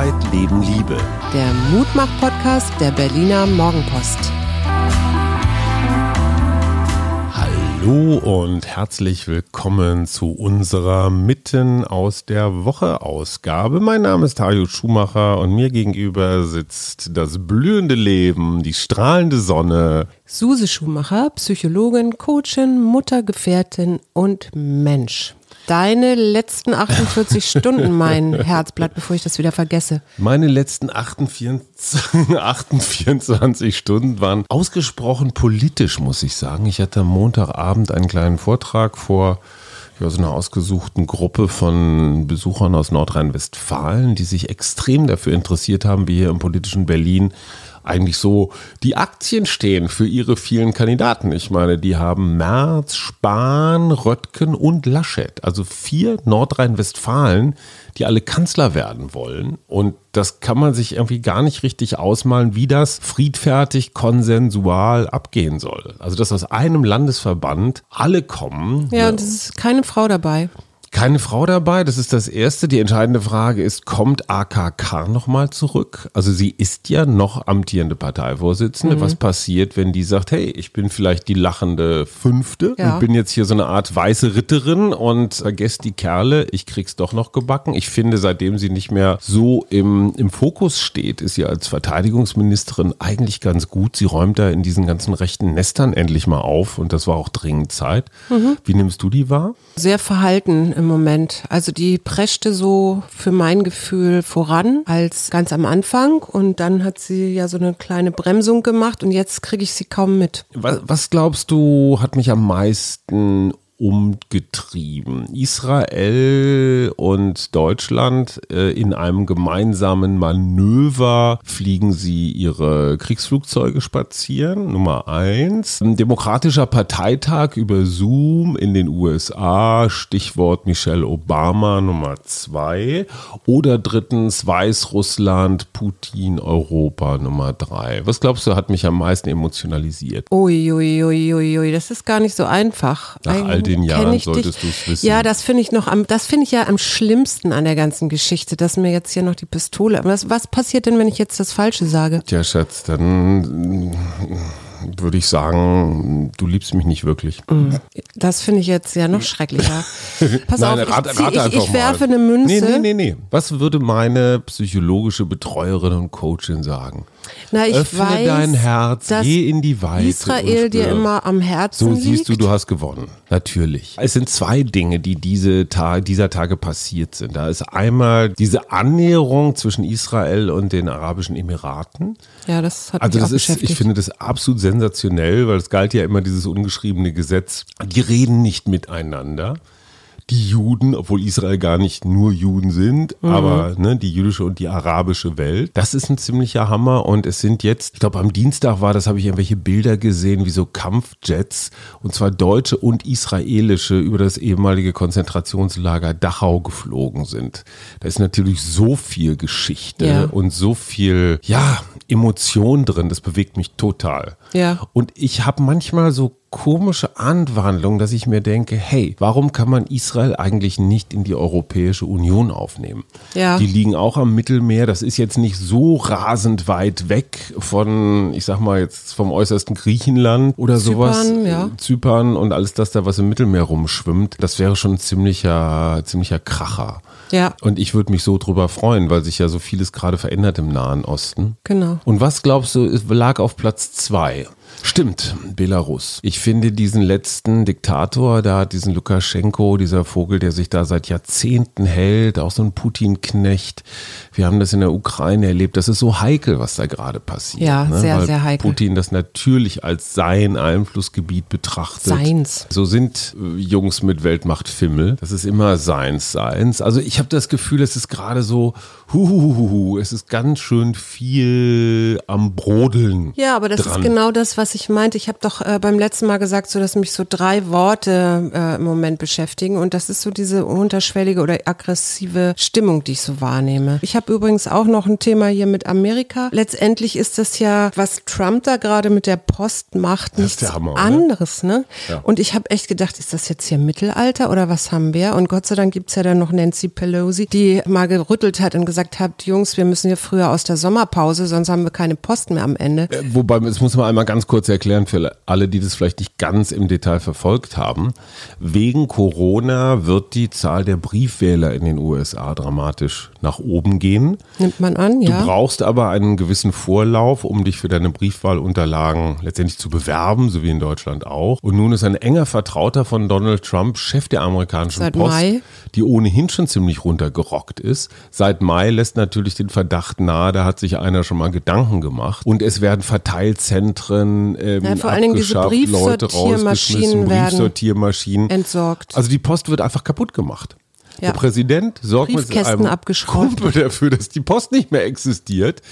Arbeit, Leben, Liebe. Der Mutmach-Podcast der Berliner Morgenpost. Hallo und herzlich willkommen zu unserer Mitten aus der Woche Ausgabe. Mein Name ist Tajo Schumacher und mir gegenüber sitzt das blühende Leben, die strahlende Sonne. Suse Schumacher, Psychologin, Coachin, Mutter, Gefährtin und Mensch deine letzten 48 Stunden, mein Herzblatt, bevor ich das wieder vergesse. Meine letzten 48, 28 Stunden waren ausgesprochen politisch, muss ich sagen. Ich hatte am Montagabend einen kleinen Vortrag vor so einer ausgesuchten Gruppe von Besuchern aus Nordrhein-Westfalen, die sich extrem dafür interessiert haben, wie hier im politischen Berlin eigentlich so die Aktien stehen für ihre vielen Kandidaten. Ich meine, die haben Merz, Spahn, Röttgen und Laschet. Also vier Nordrhein-Westfalen, die alle Kanzler werden wollen. Und das kann man sich irgendwie gar nicht richtig ausmalen, wie das friedfertig, konsensual abgehen soll. Also, dass aus einem Landesverband alle kommen. Ja, und es ist keine Frau dabei. Keine Frau dabei, das ist das Erste. Die entscheidende Frage ist, kommt AKK nochmal zurück? Also sie ist ja noch amtierende Parteivorsitzende. Mhm. Was passiert, wenn die sagt, hey, ich bin vielleicht die lachende Fünfte ja. und bin jetzt hier so eine Art weiße Ritterin und vergesst die Kerle, ich krieg's doch noch gebacken. Ich finde, seitdem sie nicht mehr so im, im Fokus steht, ist sie als Verteidigungsministerin eigentlich ganz gut. Sie räumt da in diesen ganzen rechten Nestern endlich mal auf und das war auch dringend Zeit. Mhm. Wie nimmst du die wahr? Sehr verhalten im Moment. Also die preschte so für mein Gefühl voran als ganz am Anfang und dann hat sie ja so eine kleine Bremsung gemacht und jetzt kriege ich sie kaum mit. Was, was glaubst du, hat mich am meisten umgetrieben. Israel und Deutschland äh, in einem gemeinsamen Manöver fliegen sie ihre Kriegsflugzeuge spazieren. Nummer eins. Ein demokratischer Parteitag über Zoom in den USA. Stichwort Michelle Obama. Nummer zwei. Oder drittens Weißrussland, Putin, Europa. Nummer drei. Was glaubst du, hat mich am meisten emotionalisiert? Uiuiuiui, ui, ui, ui. das ist gar nicht so einfach. Nach all den Jahren solltest du es wissen. Ja, das finde ich noch am, das finde ich ja am schlimmsten an der ganzen Geschichte, dass mir jetzt hier noch die Pistole. Was, was passiert denn, wenn ich jetzt das Falsche sage? Tja, Schatz, dann würde ich sagen, du liebst mich nicht wirklich. Mm. Das finde ich jetzt ja noch schrecklicher. Pass Nein, auf, ich, rat ich, ich werfe eine Münze. Nee, nee, nee, nee. Was würde meine psychologische Betreuerin und Coachin sagen? Na, ich Öffne weiß, dein Herz, geh in die Weite. Israel dir immer am Herzen So liegt. siehst du, du hast gewonnen. Natürlich. Es sind zwei Dinge, die diese Ta dieser Tage passiert sind. Da ist einmal diese Annäherung zwischen Israel und den Arabischen Emiraten. Ja, das hat Also mich das auch ist, beschäftigt. ich finde das absolut sensationell, weil es galt ja immer dieses ungeschriebene Gesetz. Die reden nicht miteinander. Die Juden, obwohl Israel gar nicht nur Juden sind, Mhm. aber ne, die jüdische und die arabische Welt. Das ist ein ziemlicher Hammer und es sind jetzt, ich glaube am Dienstag war das, habe ich irgendwelche Bilder gesehen, wie so Kampfjets und zwar deutsche und israelische über das ehemalige Konzentrationslager Dachau geflogen sind. Da ist natürlich so viel Geschichte Ja. und so viel, ja, Emotion drin. Das bewegt mich total. Ja. Und ich habe manchmal so komische Anwandlungen, dass ich mir denke, hey, warum kann man Israel eigentlich nicht in die Europäische Union aufnehmen? Ja. Die liegen auch am Mittelmeer. Das ist jetzt nicht so rasend weit weg von, ich sag mal jetzt vom äußersten Griechenland oder sowas. Zypern, ja. Zypern und alles das da, was im Mittelmeer rumschwimmt. Das wäre schon ein ziemlicher, ziemlicher Kracher. Ja, Und ich würde mich so drüber freuen, weil sich ja so vieles gerade verändert im Nahen Osten. genau. Und was glaubst du, lag auf Platz zwei? Stimmt, Belarus. Ich finde diesen letzten Diktator, da hat diesen Lukaschenko, dieser Vogel, der sich da seit Jahrzehnten hält, auch so ein Putin-Knecht. Wir haben das in der Ukraine erlebt. Das ist so heikel, was da gerade passiert. Ja, ne? sehr, Weil sehr heikel. Putin das natürlich als sein Einflussgebiet betrachtet. Seins. So sind äh, Jungs mit Weltmacht-Fimmel. Das ist immer seins, seins. Also ich habe das Gefühl, es ist gerade so, huhuhuhu, es ist ganz schön viel am Brodeln. Ja, aber das dran. ist genau das, was ich meinte? Ich habe doch äh, beim letzten Mal gesagt, so dass mich so drei Worte äh, im Moment beschäftigen und das ist so diese unterschwellige oder aggressive Stimmung, die ich so wahrnehme. Ich habe übrigens auch noch ein Thema hier mit Amerika. Letztendlich ist das ja, was Trump da gerade mit der Post macht, nichts Hammer, anderes, ne? Ja. Und ich habe echt gedacht, ist das jetzt hier Mittelalter oder was haben wir? Und Gott sei Dank gibt's ja dann noch Nancy Pelosi, die mal gerüttelt hat und gesagt hat, Jungs, wir müssen hier früher aus der Sommerpause, sonst haben wir keine Post mehr am Ende. Äh, wobei, das muss man einmal ganz kurz erklären für alle, die das vielleicht nicht ganz im Detail verfolgt haben. Wegen Corona wird die Zahl der Briefwähler in den USA dramatisch nach oben gehen. Nimmt man an, ja. Du brauchst aber einen gewissen Vorlauf, um dich für deine Briefwahlunterlagen letztendlich zu bewerben, so wie in Deutschland auch. Und nun ist ein enger Vertrauter von Donald Trump Chef der amerikanischen Seit Post, Mai. die ohnehin schon ziemlich runtergerockt ist. Seit Mai lässt natürlich den Verdacht nahe, da hat sich einer schon mal Gedanken gemacht. Und es werden Verteilzentren ähm, ja, vor allen Dingen diese Briefsortiermaschinen Briefsortiermaschinen entsorgt. Also die Post wird einfach kaputt gemacht. Ja. Der Präsident sorgt mit einem Kumpel dafür, dass die Post nicht mehr existiert.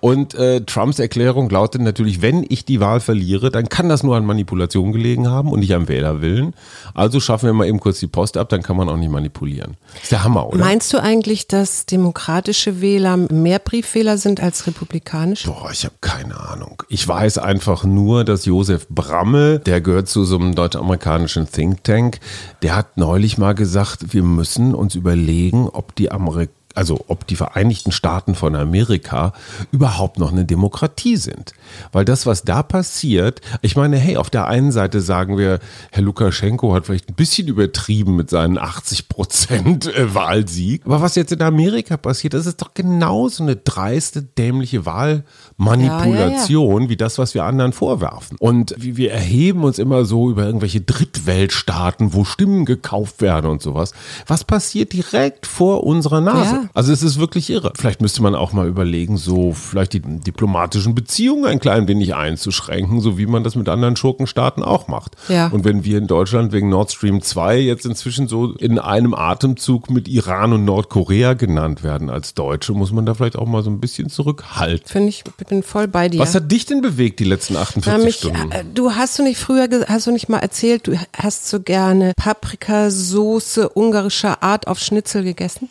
Und äh, Trumps Erklärung lautet natürlich, wenn ich die Wahl verliere, dann kann das nur an Manipulation gelegen haben und nicht am Wählerwillen. Also schaffen wir mal eben kurz die Post ab, dann kann man auch nicht manipulieren. Ist der Hammer, oder? Meinst du eigentlich, dass demokratische Wähler mehr Briefwähler sind als republikanische? Boah, ich habe keine Ahnung. Ich weiß einfach nur, dass Josef Brammel, der gehört zu so einem deutsch-amerikanischen Think Tank, der hat neulich mal gesagt, wir müssen uns überlegen, ob die Amerikaner also ob die Vereinigten Staaten von Amerika überhaupt noch eine Demokratie sind. Weil das, was da passiert, ich meine, hey, auf der einen Seite sagen wir, Herr Lukaschenko hat vielleicht ein bisschen übertrieben mit seinen 80 Prozent äh, Wahlsieg. Aber was jetzt in Amerika passiert, das ist doch genauso eine dreiste, dämliche Wahlmanipulation ja, ja, ja. wie das, was wir anderen vorwerfen. Und wir erheben uns immer so über irgendwelche Drittweltstaaten, wo Stimmen gekauft werden und sowas. Was passiert direkt vor unserer Nase? Also es ist wirklich irre. Vielleicht müsste man auch mal überlegen, so vielleicht die diplomatischen Beziehungen ein klein wenig einzuschränken, so wie man das mit anderen Schurkenstaaten auch macht. Ja. Und wenn wir in Deutschland wegen Nord Stream 2 jetzt inzwischen so in einem Atemzug mit Iran und Nordkorea genannt werden als Deutsche, muss man da vielleicht auch mal so ein bisschen zurückhalten. Finde ich, bin voll bei dir. Was hat dich denn bewegt die letzten 48 mich, Stunden? Äh, du hast du nicht früher, hast du nicht mal erzählt, du hast so gerne Paprikasoße ungarischer Art auf Schnitzel gegessen?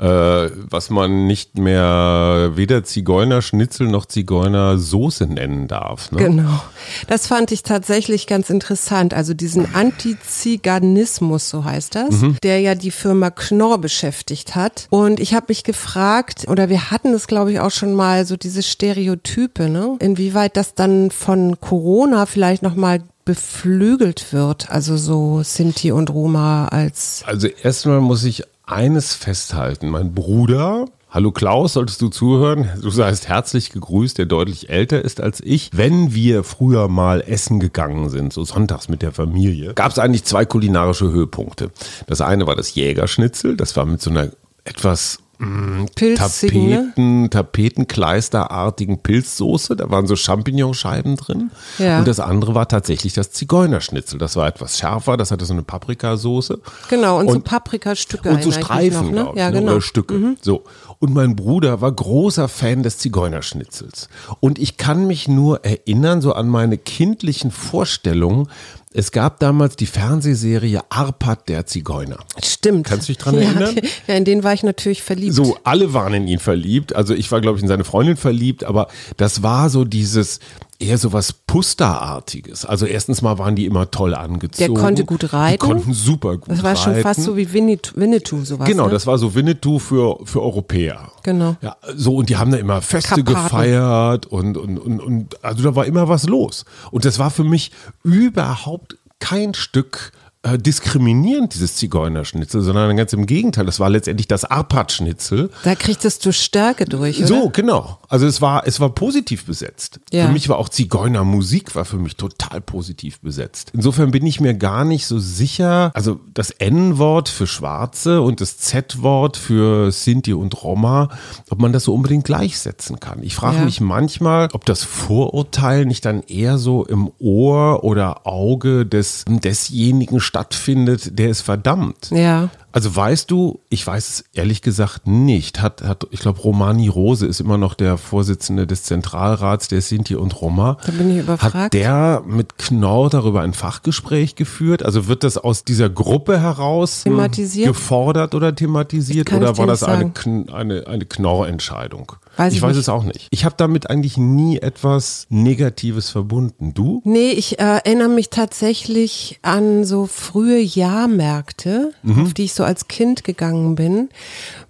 Äh, was man nicht mehr weder Zigeunerschnitzel noch Zigeunersoße nennen darf. Ne? Genau. Das fand ich tatsächlich ganz interessant. Also diesen Antiziganismus, so heißt das, mhm. der ja die Firma Knorr beschäftigt hat. Und ich habe mich gefragt, oder wir hatten es, glaube ich, auch schon mal, so diese Stereotype, ne? inwieweit das dann von Corona vielleicht nochmal beflügelt wird, also so Sinti und Roma als. Also erstmal muss ich eines festhalten. Mein Bruder, Hallo Klaus, solltest du zuhören? Du seist herzlich gegrüßt, der deutlich älter ist als ich. Wenn wir früher mal essen gegangen sind, so sonntags mit der Familie, gab es eigentlich zwei kulinarische Höhepunkte. Das eine war das Jägerschnitzel, das war mit so einer etwas Mm, Tapeten, Tapetenkleisterartigen Pilzsoße. Da waren so Champignonscheiben drin. Ja. Und das andere war tatsächlich das Zigeunerschnitzel. Das war etwas schärfer. Das hatte so eine Paprikasoße. Genau, und, und so Paprikastücke. Und so Streifen, noch, ne? ja, ne? genau. oder Stücke. Mhm. So. Und mein Bruder war großer Fan des Zigeunerschnitzels. Und ich kann mich nur erinnern, so an meine kindlichen Vorstellungen, es gab damals die Fernsehserie Arpad der Zigeuner. Stimmt. Kannst du dich dran erinnern? Ja, ja, in den war ich natürlich verliebt. So, alle waren in ihn verliebt. Also ich war, glaube ich, in seine Freundin verliebt, aber das war so dieses, eher so was Pusterartiges. Also erstens mal waren die immer toll angezogen. Der konnte gut reiten. Die konnten super gut reiten. Das war reiten. schon fast so wie Winnetou, Winnetou sowas. Genau, ne? das war so Winnetou für, für Europäer. Genau. Ja, so und die haben da immer Feste Karpaten. gefeiert und, und, und, und also da war immer was los. Und das war für mich überhaupt kein Stück äh, diskriminierend, dieses Zigeunerschnitzel, sondern ganz im Gegenteil. Das war letztendlich das Arpad-Schnitzel. Da kriegtest du Stärke durch, oder? So, genau. Also es war, es war positiv besetzt. Ja. Für mich war auch Zigeunermusik war für mich total positiv besetzt. Insofern bin ich mir gar nicht so sicher, also das N-Wort für Schwarze und das Z-Wort für Sinti und Roma, ob man das so unbedingt gleichsetzen kann. Ich frage Ja. mich manchmal, ob das Vorurteil nicht dann eher so im Ohr oder Auge des, desjenigen stattfindet, der es verdammt. Ja. Also weißt du, ich weiß es ehrlich gesagt nicht. Hat, hat ich glaube, Romani Rose ist immer noch der Vorsitzende des Zentralrats der Sinti und Roma. Da bin ich überfragt. Hat der mit Knorr darüber ein Fachgespräch geführt? Also wird das aus dieser Gruppe heraus hm, Thematisiert? gefordert oder thematisiert oder war das eine, eine, eine Knorr-Entscheidung? Weiß ich ich weiß es auch nicht. Ich habe damit eigentlich nie etwas Negatives verbunden. Du? Nee, ich äh, erinnere mich tatsächlich an so frühe Jahrmärkte, Mhm. auf die ich so als Kind gegangen bin,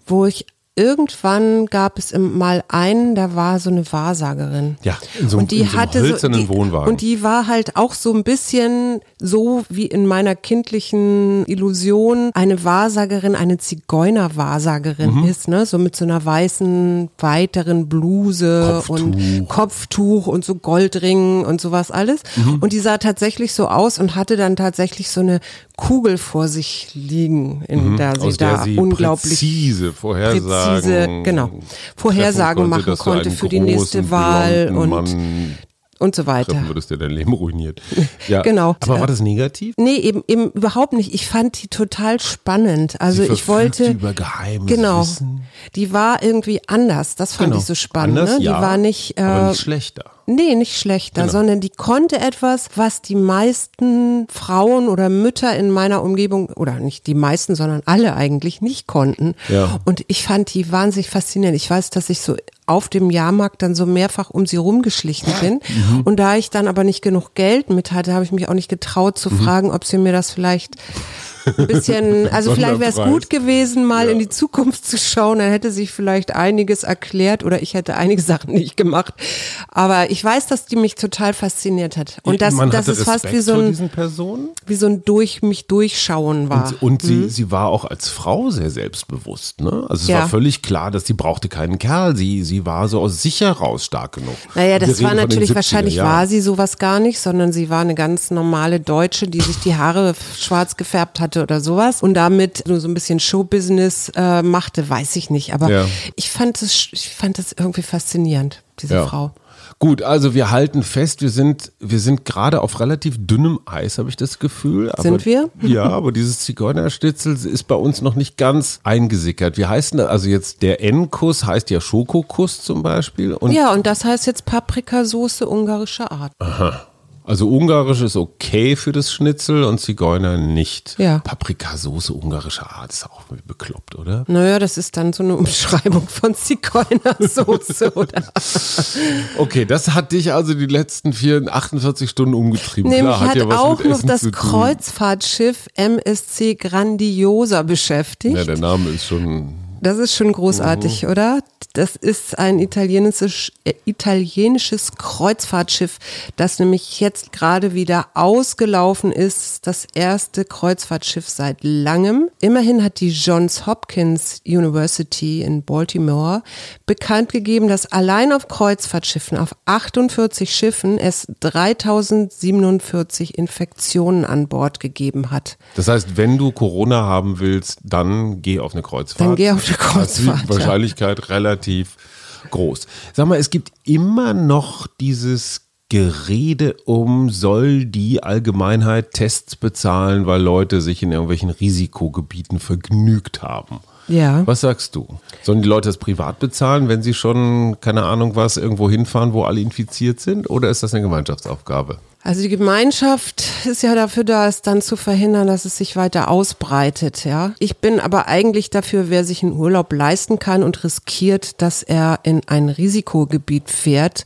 wo ich irgendwann gab es mal einen, da war so eine Wahrsagerin. Ja, in so einem- und die in so einem hatte hölzernen so, die, Wohnwagen. Und die war halt auch so ein bisschen so wie in meiner kindlichen Illusion eine Wahrsagerin, eine Zigeuner-Wahrsagerin Mhm. ist, ne? So mit so einer weißen, weiteren Bluse und Kopftuch. Kopftuch und so Goldringen und sowas alles. Mhm. Und die sah tatsächlich so aus und hatte dann tatsächlich so eine Kugel vor sich liegen, in der sie Mhm. aus da der sie unglaublich präzise Vorhersagen, präzise, genau, Vorhersagen treffen machen konnte für die nächste Wahl und, Mann und so weiter. treffen würdest, der dein Leben ruiniert. Ja. Genau. Aber war das negativ? Nee, eben, eben überhaupt nicht. Ich fand die total spannend. Also ich wollte. über geheimes Genau. Wissen. Die war irgendwie anders. Das fand Genau. ich so spannend. Anders, ne? ja, die war nicht. Äh, aber nicht schlechter. Nee, nicht schlechter, Genau. sondern die konnte etwas, was die meisten Frauen oder Mütter in meiner Umgebung, oder nicht die meisten, sondern alle eigentlich nicht konnten. Ja. Und ich fand die wahnsinnig faszinierend. Ich weiß, dass ich so auf dem Jahrmarkt dann so mehrfach um sie rumgeschlichen bin. Mhm. Und da ich dann aber nicht genug Geld mit hatte, habe ich mich auch nicht getraut Mhm. zu fragen, ob sie mir das vielleicht ein bisschen, also vielleicht wäre es gut gewesen, mal in die Zukunft zu schauen, dann hätte sich vielleicht einiges erklärt oder ich hätte einige Sachen nicht gemacht. Aber ich weiß, dass die mich total fasziniert hat. Und das, das ist fast Respekt wie so ein, wie so ein durch mich durchschauen war. Und, und sie, sie war auch als Frau sehr selbstbewusst. Ne? Also es Ja. war völlig klar, dass sie brauchte keinen Kerl. Sie, sie war so aus sich heraus stark genug. Naja, das war natürlich 70er wahrscheinlich Jahren. war sie sowas gar nicht, sondern sie war eine ganz normale Deutsche, die sich die Haare schwarz gefärbt hatte oder sowas und damit nur so ein bisschen Showbusiness äh, machte, weiß ich nicht. Aber Ja. ich fand es, ich fand es irgendwie faszinierend, diese Ja. Frau. Gut, also wir halten fest, wir sind, wir sind gerade auf relativ dünnem Eis, habe ich das Gefühl. Aber, Sind wir? Ja, aber dieses Zigeunerstitzel ist bei uns noch nicht ganz eingesickert. Wir heißen, also jetzt der N-Kuss heißt ja Schokokuss zum Beispiel. Und Ja, und das heißt jetzt Paprikasoße ungarischer Art. Also Ungarisch ist okay für das Schnitzel und Zigeuner nicht. Ja. Paprikasauce ungarischer Art ist auch bekloppt, oder? Naja, das ist dann so eine Umschreibung von Zigeunersoße, oder? Okay, das hat dich also die letzten vier, 48 Stunden umgetrieben. Nämlich Klar, hat hat ja was auch mit noch Essen das. Kreuzfahrtschiff MSC Grandiosa beschäftigt. Ja, der Name ist schon. Das ist schon großartig, Mhm. oder? Das ist ein italienisches, äh, italienisches Kreuzfahrtschiff, das nämlich jetzt gerade wieder ausgelaufen ist. Das erste Kreuzfahrtschiff seit langem. Immerhin hat die Johns Hopkins University in Baltimore bekannt gegeben, dass allein auf Kreuzfahrtschiffen, auf 48 Schiffen, es 3047 Infektionen an Bord gegeben hat. Das heißt, wenn du Corona haben willst, dann geh auf eine Kreuzfahrt. Dann geh auf ist Kreuzfahrt, die Wahrscheinlichkeit relativ groß. Sag mal, es gibt immer noch dieses Gerede um, soll die Allgemeinheit Tests bezahlen, weil Leute sich in irgendwelchen Risikogebieten vergnügt haben. Ja. Was sagst du? Sollen die Leute das privat bezahlen, wenn sie schon, keine Ahnung was, irgendwo hinfahren, wo alle infiziert sind? Oder ist das eine Gemeinschaftsaufgabe? Also die Gemeinschaft ist ja dafür da, es dann zu verhindern, dass es sich weiter ausbreitet, ja. Ich bin aber eigentlich dafür, wer sich einen Urlaub leisten kann und riskiert, dass er in ein Risikogebiet fährt,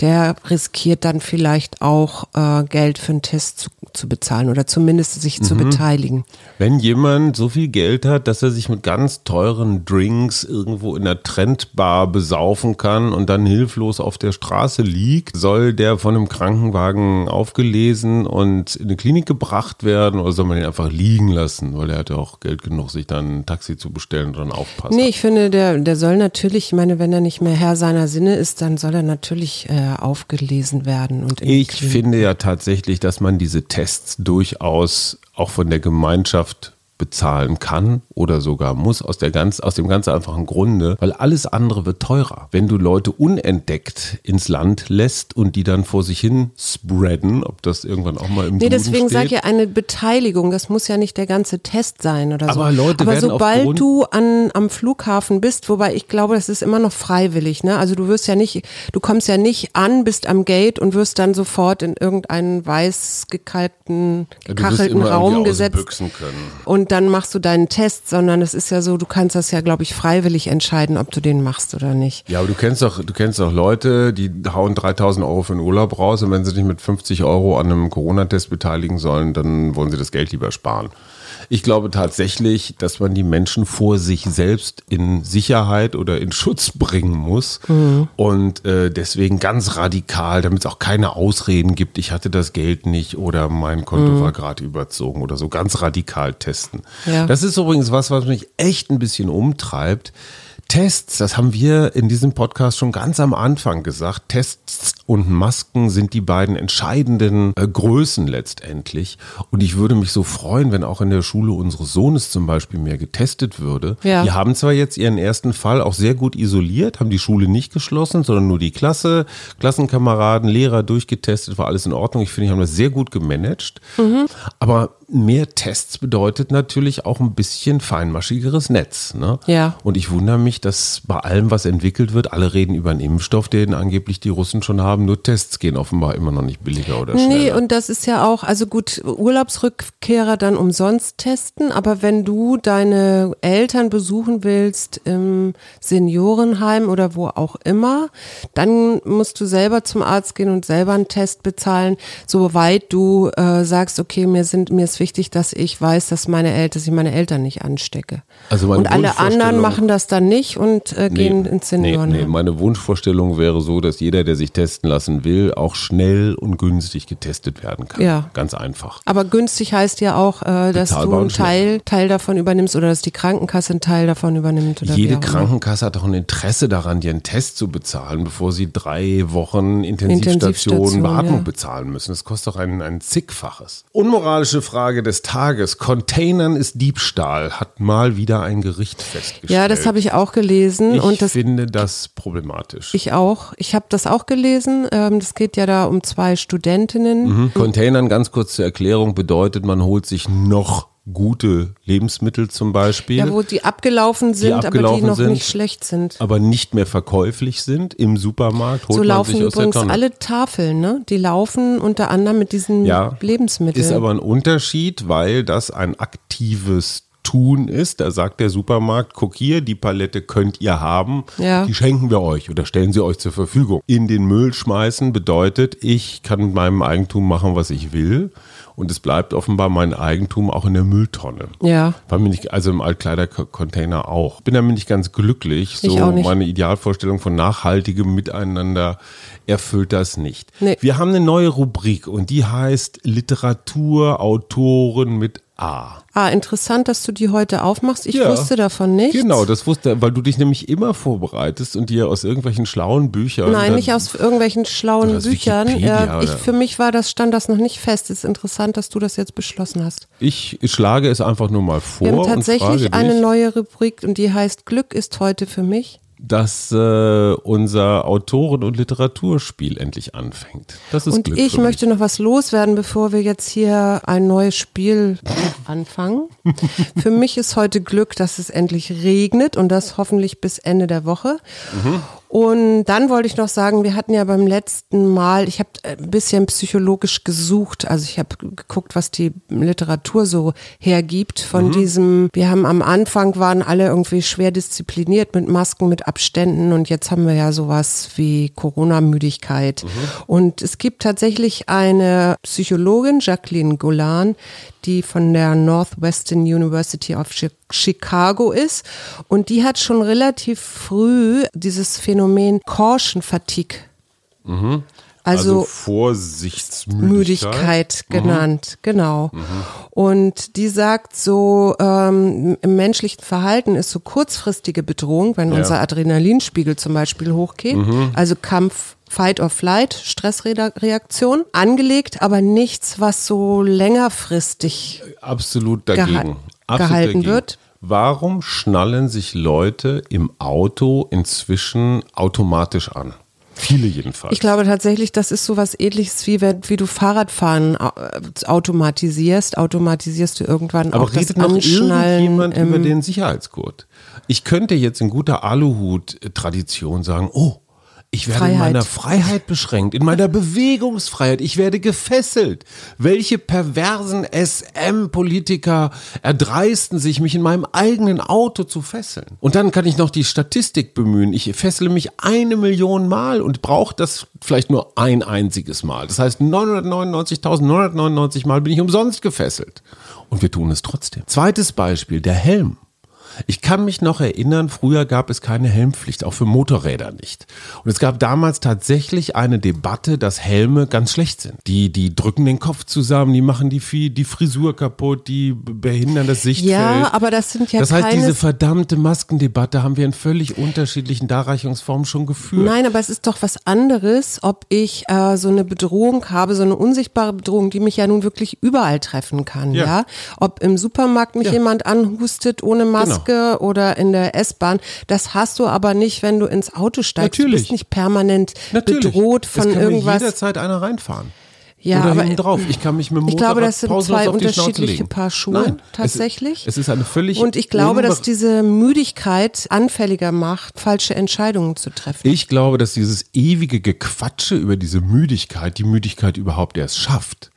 der riskiert dann vielleicht auch äh, Geld für einen Test zu, zu bezahlen oder zumindest sich zu beteiligen. Wenn jemand so viel Geld hat, dass er sich mit ganz teuren Drinks irgendwo in der Trendbar besaufen kann und dann hilflos auf der Straße liegt, soll der von einem Krankenwagen aufgelesen und in eine Klinik gebracht werden oder soll man ihn einfach liegen lassen, weil er hat ja auch Geld genug, sich dann ein Taxi zu bestellen und dann aufpassen. Nee, ich finde, der, der soll natürlich, ich meine, wenn er nicht mehr Herr seiner Sinne ist, dann soll er natürlich äh, aufgelesen werden. Und Ich finde ja tatsächlich, dass man diese Tests durchaus auch von der Gemeinschaft bezahlen kann oder sogar muss, aus, der ganz, aus dem ganz einfachen Grunde, weil alles andere wird teurer. Wenn du Leute unentdeckt ins Land lässt und die dann vor sich hin spreaden, ob das irgendwann auch mal im Nee, Duden deswegen sage ich ja eine Beteiligung. Das muss ja nicht der ganze Test sein oder so. Aber Leute Aber werden sobald du an, am Flughafen bist, wobei ich glaube, das ist immer noch freiwillig. Ne? Also du wirst ja nicht, du kommst ja nicht an, bist am Gate und wirst dann sofort in irgendeinen weiß gekalkten, Ja, gekachelten irgendwie Raum gesetzt. können. Und dann machst du deinen Test, sondern es ist ja so, du kannst das ja, glaube ich, freiwillig entscheiden, ob du den machst oder nicht. Ja, aber du kennst doch, du kennst doch Leute, die hauen 3000 Euro für den Urlaub raus und wenn sie sich mit 50 Euro an einem Corona-Test beteiligen sollen, dann wollen sie das Geld lieber sparen. Ich glaube tatsächlich, dass man die Menschen vor sich selbst in Sicherheit oder in Schutz bringen muss. Und äh, deswegen ganz radikal, damit es auch keine Ausreden gibt, ich hatte das Geld nicht oder mein Konto war gerade überzogen oder so, ganz radikal testen. Ja. Das ist übrigens was, was mich echt ein bisschen umtreibt. Tests, das haben wir in diesem Podcast schon ganz am Anfang gesagt. Tests und Masken sind die beiden entscheidenden äh, Größen letztendlich. Und ich würde mich so freuen, wenn auch in der Schule unseres Sohnes zum Beispiel mehr getestet würde. Ja. Die haben zwar jetzt ihren ersten Fall auch sehr gut isoliert, haben die Schule nicht geschlossen, sondern nur die Klasse, Klassenkameraden, Lehrer durchgetestet, war alles in Ordnung. Ich finde, die haben das sehr gut gemanagt. Aber mehr Tests bedeutet natürlich auch ein bisschen feinmaschigeres Netz. Ne? Ja. Und ich wundere mich, dass bei allem, was entwickelt wird, alle reden über einen Impfstoff, den angeblich die Russen schon haben. Nur Tests gehen offenbar immer noch nicht billiger oder schneller. Nee, und das ist ja auch, also gut, Urlaubsrückkehrer dann umsonst testen, aber wenn du deine Eltern besuchen willst im Seniorenheim oder wo auch immer, dann musst du selber zum Arzt gehen und selber einen Test bezahlen, soweit du äh, sagst, okay, mir sind mir ist wichtig, dass ich weiß, dass meine Eltern, dass ich meine Eltern nicht anstecke. Also meine und alle anderen machen das dann nicht und äh, gehen ins nee, Seniorenheim. nee, meine Wunschvorstellung wäre so, dass jeder, der sich testen lassen will, auch schnell und günstig getestet werden kann. Ja. Ganz einfach. Aber günstig heißt ja auch, äh, dass Bezahlbar du einen. Teil, Teil davon übernimmst oder dass die Krankenkasse einen Teil davon übernimmt. Jede auch. Krankenkasse hat doch ein Interesse daran, dir einen Test zu bezahlen, bevor sie drei Wochen Intensivstation, Intensivstation, Beatmung ja. bezahlen müssen. Das kostet doch ein, ein zigfaches. Unmoralische Frage des Tages. Containern ist Diebstahl, hat mal wieder ein Gericht festgestellt. Ja, das habe ich auch gelesen Ich und das finde das problematisch. ich auch. Ich habe das auch gelesen. Ähm, das geht ja da um zwei Studentinnen. Mhm. Containern, ganz kurz zur Erklärung, bedeutet, man holt sich noch gute Lebensmittel zum Beispiel. Ja, wo die abgelaufen sind, aber abgelaufen die noch sind. nicht schlecht sind. aber nicht mehr verkäuflich sind im Supermarkt. Holt So laufen übrigens alle Tafeln, ne? Die laufen unter anderem mit diesen Ja, Lebensmitteln. Ist aber ein Unterschied, weil das ein aktives Tun ist. Da sagt der Supermarkt, guck hier, die Palette könnt ihr haben, Ja. die schenken wir euch oder stellen sie euch zur Verfügung. In den Müll schmeißen bedeutet, ich kann mit meinem Eigentum machen, was ich will. Und es bleibt offenbar mein Eigentum auch in der Mülltonne. ja. War mir nicht, also im Altkleidercontainer auch. Bin damit nicht ganz glücklich. So Ich auch nicht. meine Idealvorstellung von nachhaltigem Miteinander erfüllt das nicht. Nee. Wir haben eine neue Rubrik und die heißt Literaturautoren mit A. Ah, interessant, dass du die heute aufmachst. Ich Ja. wusste davon nichts. Genau, das wusste, weil du dich nämlich immer vorbereitest und dir aus irgendwelchen schlauen Büchern. Nein, nicht aus irgendwelchen schlauen Büchern. Wikipedia Äh, ich, für mich war das, stand das noch nicht fest. Es ist interessant, dass du das jetzt beschlossen hast. Ich schlage es einfach nur mal vor. Wir haben und frage tatsächlich eine neue Rubrik und die heißt Glück ist heute für mich. Dass äh, unser Autoren- und Literaturspiel endlich anfängt. Das ist Und Glück ich möchte noch was loswerden, bevor wir jetzt hier ein neues Spiel anfangen. Für mich ist heute Glück, dass es endlich regnet und das hoffentlich bis Ende der Woche. Und dann wollte ich noch sagen, wir hatten ja beim letzten Mal, ich habe ein bisschen psychologisch gesucht, also ich habe geguckt, was die Literatur so hergibt von diesem, wir haben am Anfang waren alle irgendwie schwer diszipliniert mit Masken, mit Abständen. Und jetzt haben wir ja sowas wie Corona-Müdigkeit. Und es gibt tatsächlich eine Psychologin, Jacqueline Golan, die von der Northwestern University of Chi- Chicago ist. Und die hat schon relativ früh dieses Phänomen Caution Fatigue. Also, Also, Vorsichtsmüdigkeit. Müdigkeit genannt, genau. Und die sagt so, ähm, im menschlichen Verhalten ist so kurzfristige Bedrohung, wenn Ja. unser Adrenalinspiegel zum Beispiel hochgeht, also Kampf, Fight or Flight, Stressreaktion, angelegt, aber nichts, was so längerfristig Absolut dagegen. Geha- Absolut gehalten dagegen. wird. Warum schnallen sich Leute im Auto inzwischen automatisch an? Viele jedenfalls. Ich glaube tatsächlich, das ist so was ähnliches wie wenn, wie du Fahrradfahren äh, automatisierst, automatisierst du irgendwann Aber auch das redet noch Anschnallen. irgendjemand über den Sicherheitsgurt? Ich könnte jetzt in guter Aluhut-Tradition sagen, oh, ich werde in Freiheit. meiner Freiheit beschränkt, in meiner Bewegungsfreiheit, ich werde gefesselt. Welche perversen SM-Politiker erdreisten sich, mich in meinem eigenen Auto zu fesseln? Und dann kann ich noch die Statistik bemühen. Ich fessele mich eine Million Mal und brauche das vielleicht nur ein einziges Mal. Das heißt, 999.999 Mal bin ich umsonst gefesselt. Und wir tun es trotzdem. Zweites Beispiel, der Helm. Ich kann mich noch erinnern, früher gab es keine Helmpflicht, auch für Motorräder nicht. Und es gab damals tatsächlich eine Debatte, dass Helme ganz schlecht sind. Die, die drücken den Kopf zusammen, die machen die, die Frisur kaputt, die behindern das Sichtfeld. Ja, aber das sind ja das heißt, diese verdammte Maskendebatte haben wir in völlig unterschiedlichen Darreichungsformen schon geführt. Nein, aber es ist doch was anderes, ob ich äh, so eine Bedrohung habe, so eine unsichtbare Bedrohung, die mich ja nun wirklich überall treffen kann, ja. Ja. Ob im Supermarkt mich Ja. jemand anhustet ohne Maske oder in der S-Bahn. Das hast du aber nicht, wenn du ins Auto steigst. Du Natürlich. bist nicht permanent Natürlich. bedroht es von kann irgendwas. Mir jederzeit einer reinfahren. Ja, Oder aber hinten drauf. Ich kann mich mit dem ich glaube, Motorrad das sind zwei unterschiedliche. Paar Schuhe Nein, tatsächlich. Es, es ist eine völlig Und ich glaube, dass diese Müdigkeit anfälliger macht, falsche Entscheidungen zu treffen. Ich glaube, dass dieses ewige Gequatsche über diese Müdigkeit die Müdigkeit überhaupt erst schafft.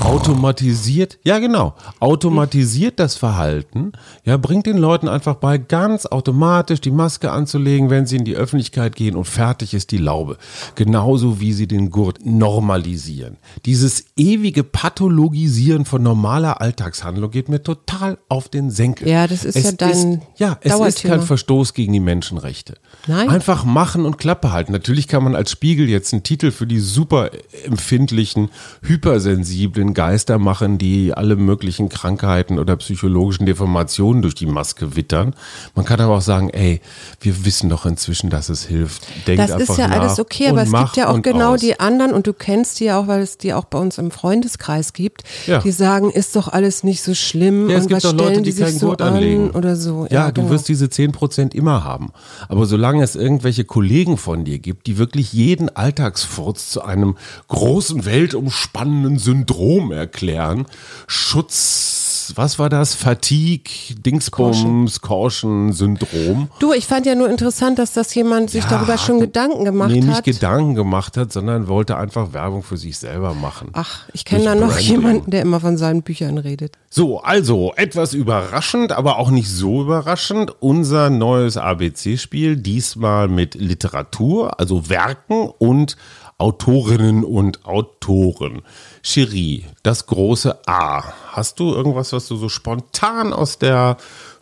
Automatisiert, ja genau, automatisiert das Verhalten, ja, bringt den Leuten einfach bei, ganz automatisch die Maske anzulegen, wenn sie in die Öffentlichkeit gehen und fertig ist die Laube. Genauso wie sie den Gurt normalisieren. Dieses ewige Pathologisieren von normaler Alltagshandlung geht mir total auf den Senkel. Ja, das ist ja dein ist, Ja, es ist kein Verstoß gegen die Menschenrechte. Nein. Einfach machen und Klappe halten. Natürlich kann man als Spiegel jetzt einen Titel für die super empfindlichen, hypersensiblen Geister machen, die alle möglichen Krankheiten oder psychologischen Deformationen durch die Maske wittern. Man kann aber auch sagen, ey, wir wissen doch inzwischen, dass es hilft. Denkt Das ist ja alles okay, aber es gibt ja auch genau aus. die anderen und du kennst die ja auch, weil es die auch bei uns im Freundeskreis gibt, Ja. die sagen, ist doch alles nicht so schlimm Ja, es und gibt was doch Leute, die die sich keinen so Gurt an anlegen. oder so. Ja, du genau. wirst diese 10% immer haben. Aber solange es irgendwelche Kollegen von dir gibt, die wirklich jeden Alltagsfurz zu einem großen, weltumspannenden Syndrom erklären, Schutz, was war das? Fatigue, Dingsbums, Caution, Syndrom. Du, ich fand ja nur interessant, dass das jemand sich Ja, darüber schon Gedanken gemacht nee, nicht hat. Gedanken gemacht hat, sondern wollte einfach Werbung für sich selber machen. Ach, ich kenne da noch Branding. jemanden, der immer von seinen Büchern redet. So, also etwas überraschend, aber auch nicht so überraschend. Unser neues ABC-Spiel, diesmal mit Literatur, also Werken und Autorinnen und Autoren. Cherie, das große A. Hast du irgendwas, was du so spontan aus der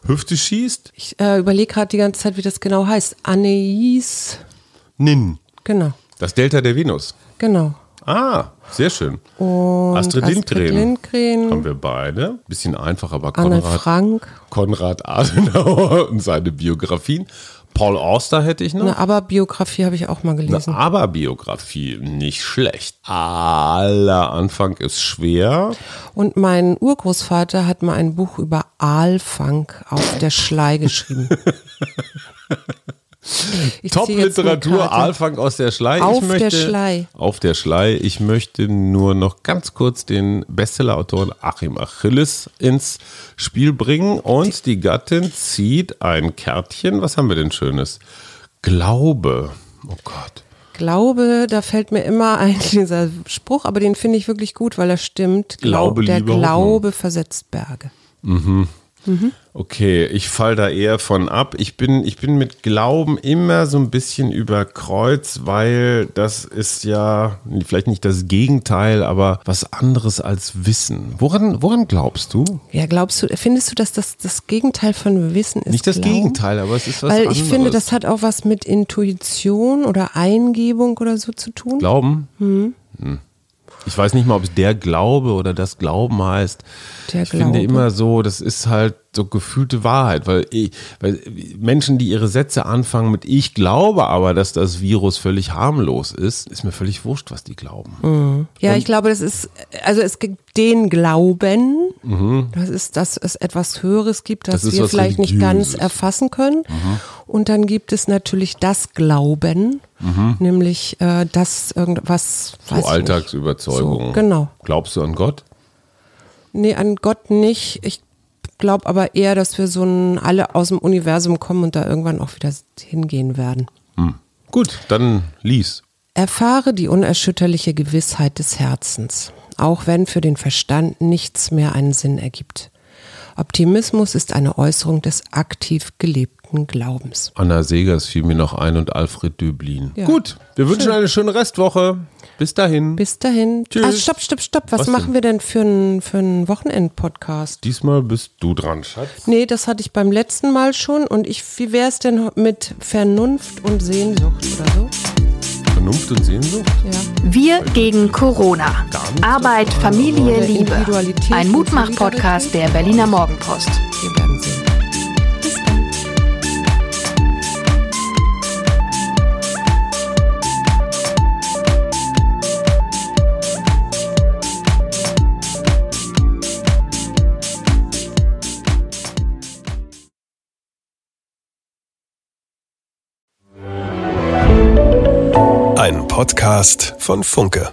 Hüfte schießt? Ich äh, überlege gerade die ganze Zeit, wie das genau heißt. Anais, Nin. genau, Das Delta der Venus. genau. Ah, sehr schön. Und Astrid Lindgren. Lindgren, Haben wir beide. Bisschen einfach, aber Anne Konrad. Frank. Konrad Adenauer und seine Biografien. Paul Auster hätte ich noch. Eine Aber-Biografie habe ich auch mal Eine gelesen. Aber-Biografie, nicht schlecht. Aller Anfang ist schwer. Und mein Urgroßvater hat mal ein Buch über Aalfang auf der Schlei geschrieben. Top-Literatur, Karte. Aalfang aus der Schlei. Auf ich der möchte, Schlei. Auf der Schlei. Ich möchte nur noch ganz kurz den Bestseller-Autoren Achim Achilles ins Spiel bringen. Und die Gattin zieht ein Kärtchen. Was haben wir denn Schönes? Glaube. Oh Gott. Glaube, da fällt mir immer ein dieser Spruch, aber den finde ich wirklich gut, weil er stimmt. Glaub, Glaube, der Glaube versetzt Berge. Okay, ich fall da eher von ab. Ich bin, ich bin mit Glauben immer so ein bisschen über Kreuz, weil das ist ja vielleicht nicht das Gegenteil, aber was anderes als Wissen. Woran, woran glaubst du? Ja, glaubst du, findest du, dass das das Gegenteil von Wissen ist? Nicht das Glauben? Gegenteil, aber es ist was Weil anderes. ich finde, das hat auch was mit Intuition oder Eingebung oder so zu tun. Glauben? Ich weiß nicht mal, ob es der Glaube oder das Glauben heißt. Der ich finde Glaube. immer so, das ist halt so gefühlte Wahrheit, weil, ich, weil Menschen, die ihre Sätze anfangen mit Ich glaube aber, dass das Virus völlig harmlos ist, ist mir völlig wurscht, was die glauben. Ja, ich glaube, das ist, also es gibt den Glauben, das ist, dass es etwas Höheres gibt, das, Mhm. Das wir vielleicht nicht ganz. Mhm. erfassen können. Und dann gibt es natürlich das Glauben, nämlich äh, das irgendwas, So weiß ich nicht. Alltagsüberzeugung. So, genau. Glaubst du an Gott? Nee, an Gott nicht. Ich glaube aber eher, dass wir so ein, alle aus dem Universum kommen und da irgendwann auch wieder hingehen werden. Gut, dann lies. Erfahre die unerschütterliche Gewissheit des Herzens, auch wenn für den Verstand nichts mehr einen Sinn ergibt. Optimismus ist eine Äußerung des aktiv gelebten Glaubens. Anna Segers fiel mir noch ein und Alfred Döblin. Ja. Gut, wir wünschen eine schöne Restwoche. Bis dahin. Bis dahin. Tschüss. Ah, stopp, stopp, stopp. Was, Was machen denn? wir denn für einen für einen Wochenend-Podcast? Diesmal bist du dran, Schatz. Nee, das hatte ich beim letzten Mal schon. Und ich, wie wäre es denn mit Vernunft und Sehnsucht oder so? Vernunft und Sehnsucht? Ja. Wir gegen Corona. Arbeit, Familie, Liebe. Individualität Ein Mutmach-Podcast der Berliner Morgenpost. Wir werden sehen. Podcast von Funke.